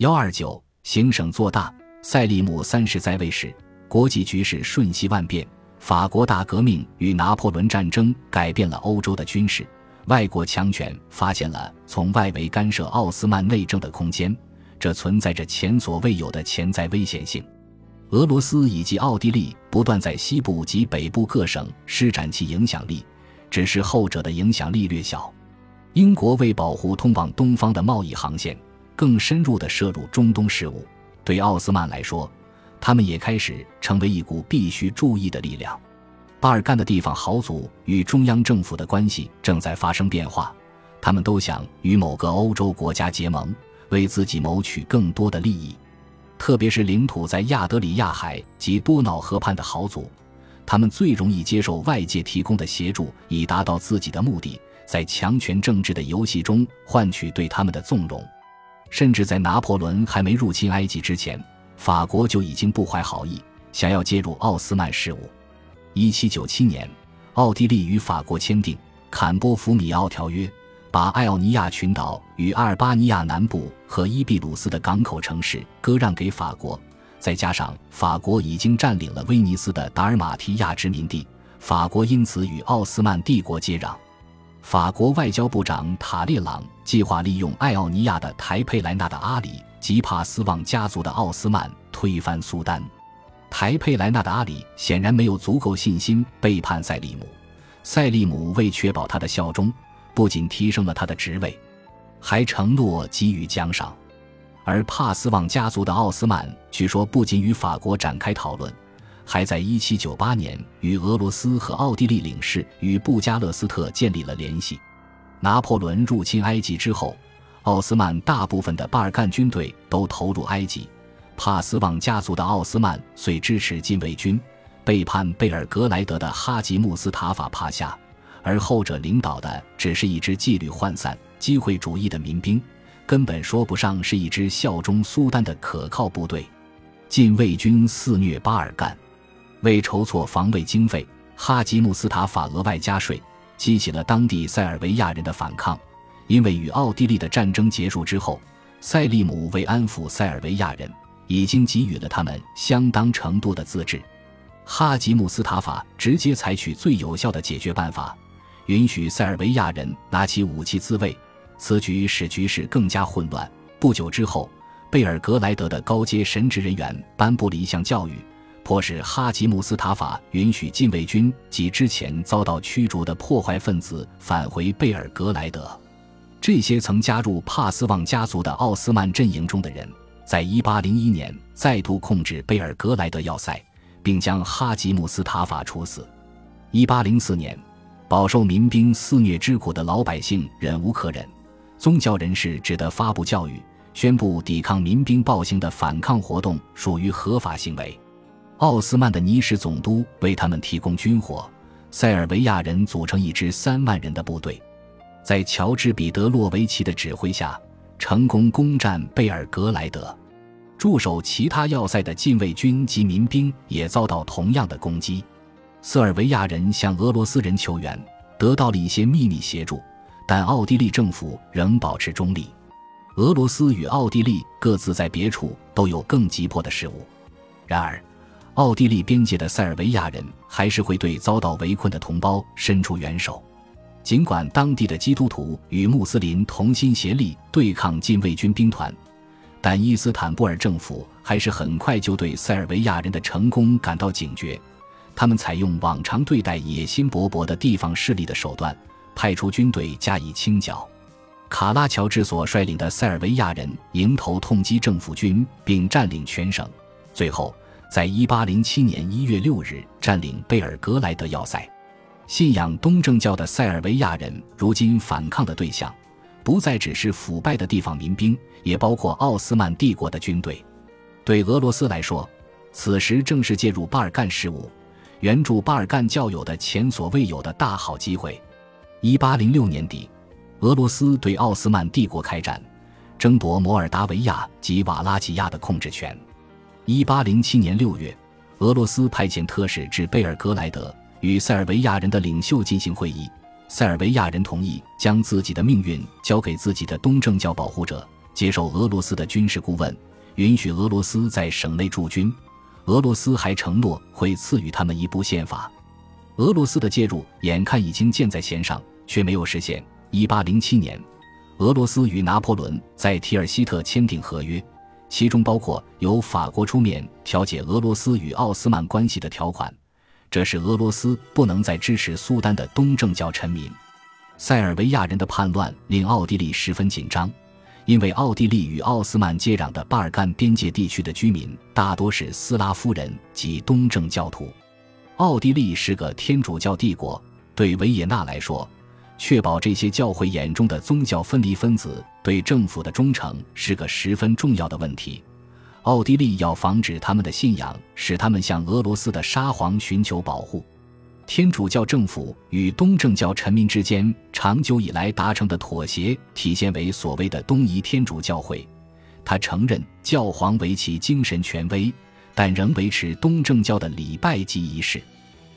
幺二九，行省做大。塞利姆三世在位时，国际局势瞬息万变。法国大革命与拿破仑战争改变了欧洲的军事。外国强权发现了从外围干涉奥斯曼内政的空间，这存在着前所未有的潜在危险性。俄罗斯以及奥地利不断在西部及北部各省施展其影响力，只是后者的影响力略小。英国为保护通往东方的贸易航线，更深入地涉入中东事务。对奥斯曼来说，他们也开始成为一股必须注意的力量。巴尔干的地方豪族与中央政府的关系正在发生变化，他们都想与某个欧洲国家结盟，为自己谋取更多的利益。特别是领土在亚德里亚海及多瑙河畔的豪族，他们最容易接受外界提供的协助，以达到自己的目的，在强权政治的游戏中换取对他们的纵容。甚至在拿破仑还没入侵埃及之前，法国就已经不怀好意，想要介入奥斯曼事务。一七九七年，奥地利与法国签订《坎波弗米奥条约》，把爱奥尼亚群岛与阿尔巴尼亚南部和伊比鲁斯的港口城市割让给法国。再加上法国已经占领了威尼斯的达尔马提亚殖民地，法国因此与奥斯曼帝国接壤。法国外交部长塔列朗计划利用爱奥尼亚的台佩莱纳的阿里及帕斯旺家族的奥斯曼推翻苏丹。台佩莱纳的阿里显然没有足够信心背叛塞利姆，塞利姆为确保他的效忠，不仅提升了他的职位，还承诺给予奖赏。而帕斯旺家族的奥斯曼据说不仅与法国展开讨论，还在1798年与俄罗斯和奥地利领事与布加勒斯特建立了联系。拿破仑入侵埃及之后，奥斯曼大部分的巴尔干军队都投入埃及。帕斯旺家族的奥斯曼遂支持禁卫军，背叛贝尔格莱德的哈吉穆斯塔法帕夏，而后者领导的只是一支纪律涣散、机会主义的民兵，根本说不上是一支效忠苏丹的可靠部队。禁卫军肆虐巴尔干，为筹措防卫经费，哈吉穆斯塔法额外加税，激起了当地塞尔维亚人的反抗。因为与奥地利的战争结束之后，塞利姆为安抚塞尔维亚人。已经给予了他们相当程度的自治。哈吉穆斯塔法直接采取最有效的解决办法，允许塞尔维亚人拿起武器自卫。此举使局势更加混乱。不久之后，贝尔格莱德的高阶神职人员颁布了一项教育，迫使哈吉穆斯塔法允许禁卫军及之前遭到驱逐的破坏分子返回贝尔格莱德。这些曾加入帕斯旺家族的奥斯曼阵营中的人。在1801年再度控制贝尔格莱德要塞，并将哈吉穆斯塔法处死。1804年，饱受民兵肆虐之苦的老百姓忍无可忍，宗教人士只得发布教育，宣布抵抗民兵暴行的反抗活动属于合法行为。奥斯曼的尼什总督为他们提供军火，塞尔维亚人组成一支三万人的部队，在乔治彼得洛维奇的指挥下，成功攻占贝尔格莱德。驻守其他要塞的禁卫军及民兵也遭到同样的攻击。塞尔维亚人向俄罗斯人求援，得到了一些秘密协助，但奥地利政府仍保持中立。俄罗斯与奥地利各自在别处都有更急迫的事务。然而，奥地利边界的塞尔维亚人还是会对遭到围困的同胞伸出援手。尽管当地的基督徒与穆斯林同心协力对抗禁卫军兵团。但伊斯坦布尔政府还是很快就对塞尔维亚人的成功感到警觉，他们采用往常对待野心勃勃的地方势力的手段，派出军队加以清剿。卡拉乔治所率领的塞尔维亚人迎头痛击政府军，并占领全省，最后在1807年1月6日占领贝尔格莱德要塞。信仰东正教的塞尔维亚人如今反抗的对象。不再只是腐败的地方民兵，也包括奥斯曼帝国的军队。对俄罗斯来说，此时正是介入巴尔干事务、援助巴尔干教友的前所未有的大好机会。一八零六年底，俄罗斯对奥斯曼帝国开战，争夺摩尔达维亚及瓦拉吉亚的控制权。一八零七年六月，俄罗斯派遣特使至贝尔格莱德，与塞尔维亚人的领袖进行会议。塞尔维亚人同意将自己的命运交给自己的东正教保护者，接受俄罗斯的军事顾问，允许俄罗斯在省内驻军。俄罗斯还承诺会赐予他们一部宪法。俄罗斯的介入眼看已经箭在弦上，却没有实现。一八零七年，俄罗斯与拿破仑在提尔希特签订合约，其中包括由法国出面调解俄罗斯与奥斯曼关系的条款。这是俄罗斯不能再支持苏丹的东正教臣民。塞尔维亚人的叛乱令奥地利十分紧张。因为奥地利与奥斯曼接壤的巴尔干边界地区的居民大多是斯拉夫人及东正教徒，奥地利是个天主教帝国，对维也纳来说，确保这些教会眼中的宗教分离分子对政府的忠诚是个十分重要的问题。奥地利要防止他们的信仰使他们向俄罗斯的沙皇寻求保护。天主教政府与东正教臣民之间长久以来达成的妥协，体现为所谓的东仪天主教会。他承认教皇为其精神权威，但仍维持东正教的礼拜及仪式。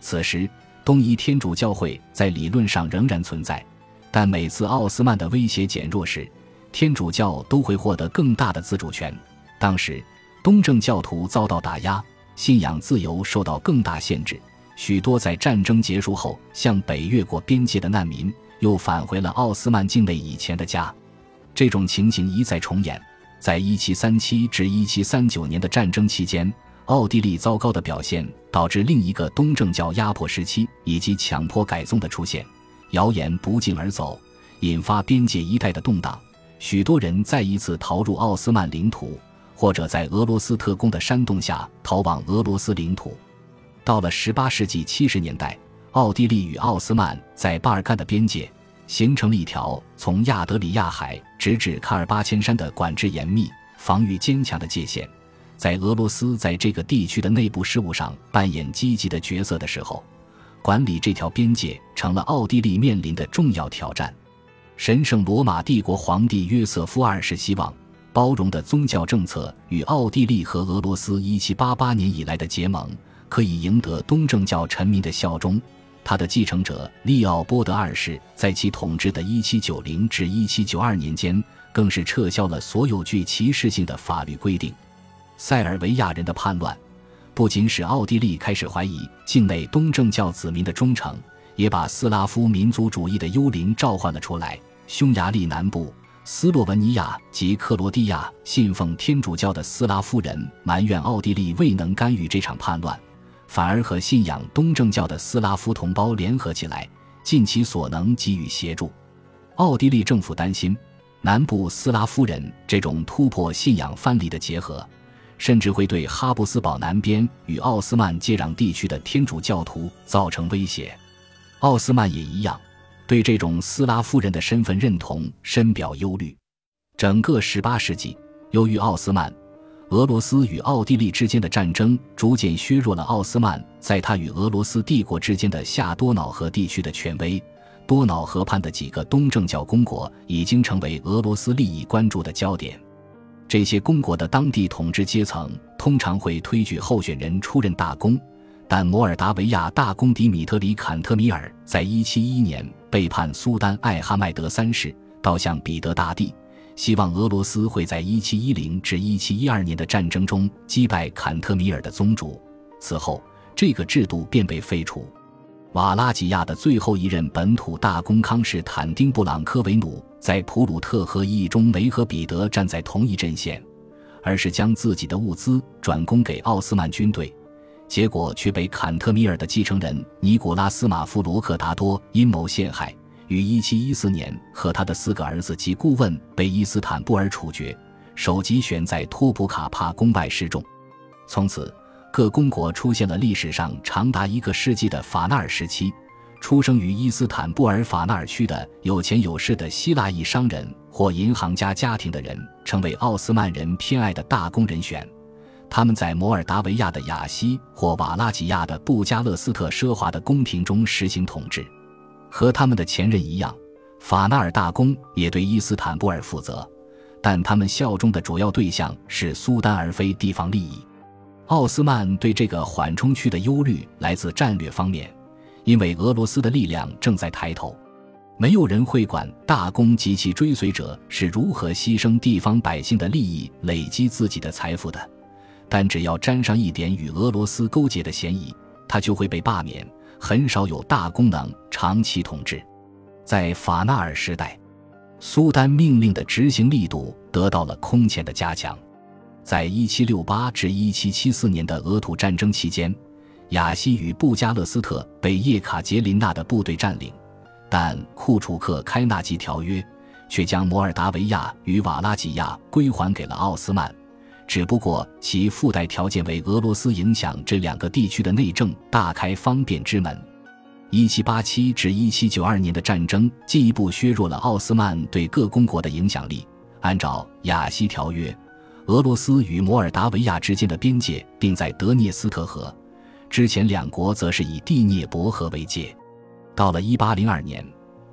此时，东仪天主教会在理论上仍然存在，但每次奥斯曼的威胁减弱时，天主教都会获得更大的自主权。当时，东正教徒遭到打压，信仰自由受到更大限制。许多在战争结束后向北越过边界的难民，又返回了奥斯曼境内以前的家。这种情形一再重演。在1737至1739年的战争期间，奥地利糟糕的表现导致另一个东正教压迫时期以及强迫改宗的出现。谣言不胫而走，引发边界一带的动荡。许多人再一次逃入奥斯曼领土，或者在俄罗斯特工的煽动下逃往俄罗斯领土。到了18世纪70年代，奥地利与奥斯曼在巴尔干的边界形成了一条从亚德里亚海直至喀尔巴阡山的管制严密、防御坚强的界限。在俄罗斯在这个地区的内部事务上扮演积极的角色的时候，管理这条边界成了奥地利面临的重要挑战。神圣罗马帝国皇帝约瑟夫二世希望包容的宗教政策与奥地利和俄罗斯1788年以来的结盟。可以赢得东正教臣民的效忠。他的继承者利奥波德二世在其统治的1790至1792年间，更是撤销了所有具歧视性的法律规定。塞尔维亚人的叛乱，不仅使奥地利开始怀疑境内东正教子民的忠诚，也把斯拉夫民族主义的幽灵召唤了出来。匈牙利南部、斯洛文尼亚及克罗地亚信奉天主教的斯拉夫人埋怨奥地利未能干预这场叛乱。反而和信仰东正教的斯拉夫同胞联合起来，尽其所能给予协助。奥地利政府担心，南部斯拉夫人这种突破信仰藩篱的结合，甚至会对哈布斯堡南边与奥斯曼接壤地区的天主教徒造成威胁。奥斯曼也一样，对这种斯拉夫人的身份认同深表忧虑。整个18世纪，由于奥斯曼。俄罗斯与奥地利之间的战争逐渐削弱了奥斯曼在他与俄罗斯帝国之间的下多瑙河地区的权威。多瑙河畔的几个东正教公国已经成为俄罗斯利益关注的焦点。这些公国的当地统治阶层通常会推举候选人出任大公，但摩尔达维亚大公迪米特里·坎特米尔在1711年背叛苏丹艾哈迈德三世，倒向彼得大帝。希望俄罗斯会在1710至1712年的战争中击败坎特米尔的宗主。此后，这个制度便被废除。瓦拉吉亚的最后一任本土大公康士坦丁布朗科维努在普鲁特和议中没和彼得站在同一阵线，而是将自己的物资转供给奥斯曼军队，结果却被坎特米尔的继承人尼古拉斯马夫罗克达多阴谋陷害。于1714年，和他的四个儿子及顾问被伊斯坦布尔处决，首级悬在托普卡帕宫外示众。从此，各公国出现了历史上长达一个世纪的法纳尔时期。出生于伊斯坦布尔法纳尔区的有钱有势的希腊裔商人或银行家家庭的人，成为奥斯曼人偏爱的大公人选。他们在摩尔达维亚的雅西或瓦拉吉亚的布加勒斯特奢华的宫廷中实行统治。和他们的前任一样，法纳尔大公也对伊斯坦布尔负责，但他们效忠的主要对象是苏丹而非地方利益。奥斯曼对这个缓冲区的忧虑来自战略方面，因为俄罗斯的力量正在抬头。没有人会管大公及其追随者是如何牺牲地方百姓的利益累积自己的财富的，但只要沾上一点与俄罗斯勾结的嫌疑，他就会被罢免。很少有大公能长期统治。在法纳尔时代，苏丹命令的执行力度得到了空前的加强。在1768至1774年的俄土战争期间，雅西与布加勒斯特被叶卡捷琳娜的部队占领。但库楚克开纳吉条约却将摩尔达维亚与瓦拉几亚归还给了奥斯曼，只不过其附带条件为俄罗斯影响这两个地区的内政大开方便之门。一七八七至一七九二年的战争进一步削弱了奥斯曼对各公国的影响力。按照雅西条约，俄罗斯与摩尔达维亚之间的边界定在德涅斯特河，之前两国则是以第聂伯河为界。到了一八零二年，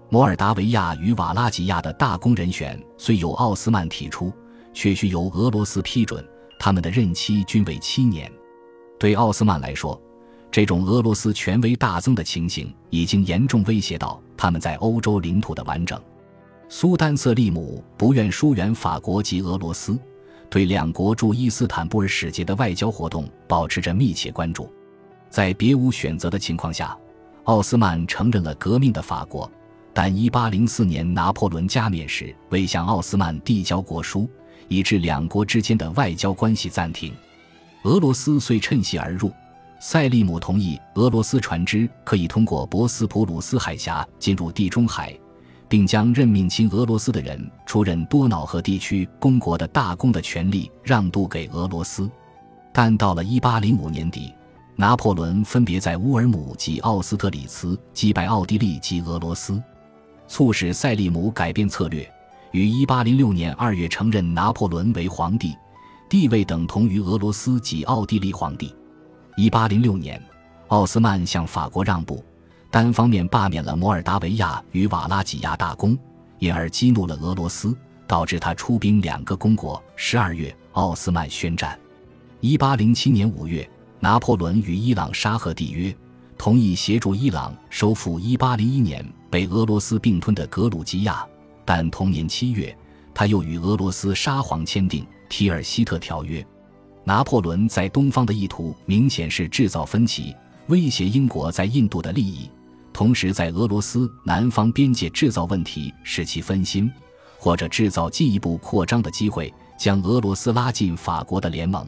摩尔达维亚与瓦拉吉亚的大公人选虽由奥斯曼提出，却需由俄罗斯批准，他们的任期均为七年。对奥斯曼来说，这种俄罗斯权威大增的情形已经严重威胁到他们在欧洲领土的完整。苏丹瑟利姆不愿疏远法国及俄罗斯，对两国驻伊斯坦布尔使节的外交活动保持着密切关注。在别无选择的情况下。奥斯曼承认了革命的法国，但1804年拿破仑加冕时未向奥斯曼递交国书，以致两国之间的外交关系暂停。俄罗斯遂趁隙而入，塞利姆同意俄罗斯船只可以通过博斯普鲁斯海峡进入地中海，并将任命亲俄罗斯的人出任多瑙河地区公国的大公的权利让渡给俄罗斯。但到了1805年底。拿破仑分别在乌尔姆及奥斯特里茨击败奥地利及俄罗斯，促使塞利姆改变策略，于1806年2月承认拿破仑为皇帝，地位等同于俄罗斯及奥地利皇帝。1806年，奥斯曼向法国让步，单方面罢免了摩尔达维亚与瓦拉几亚大公，因而激怒了俄罗斯，导致他出兵两个公国。12月，奥斯曼宣战。1807年5月。拿破仑与伊朗沙赫缔约，同意协助伊朗收复1801年被俄罗斯并吞的格鲁吉亚。但同年七月，他又与俄罗斯沙皇签订提尔西特条约。拿破仑在东方的意图明显是制造分歧，威胁英国在印度的利益，同时在俄罗斯南方边界制造问题，使其分心，或者制造进一步扩张的机会，将俄罗斯拉进法国的联盟。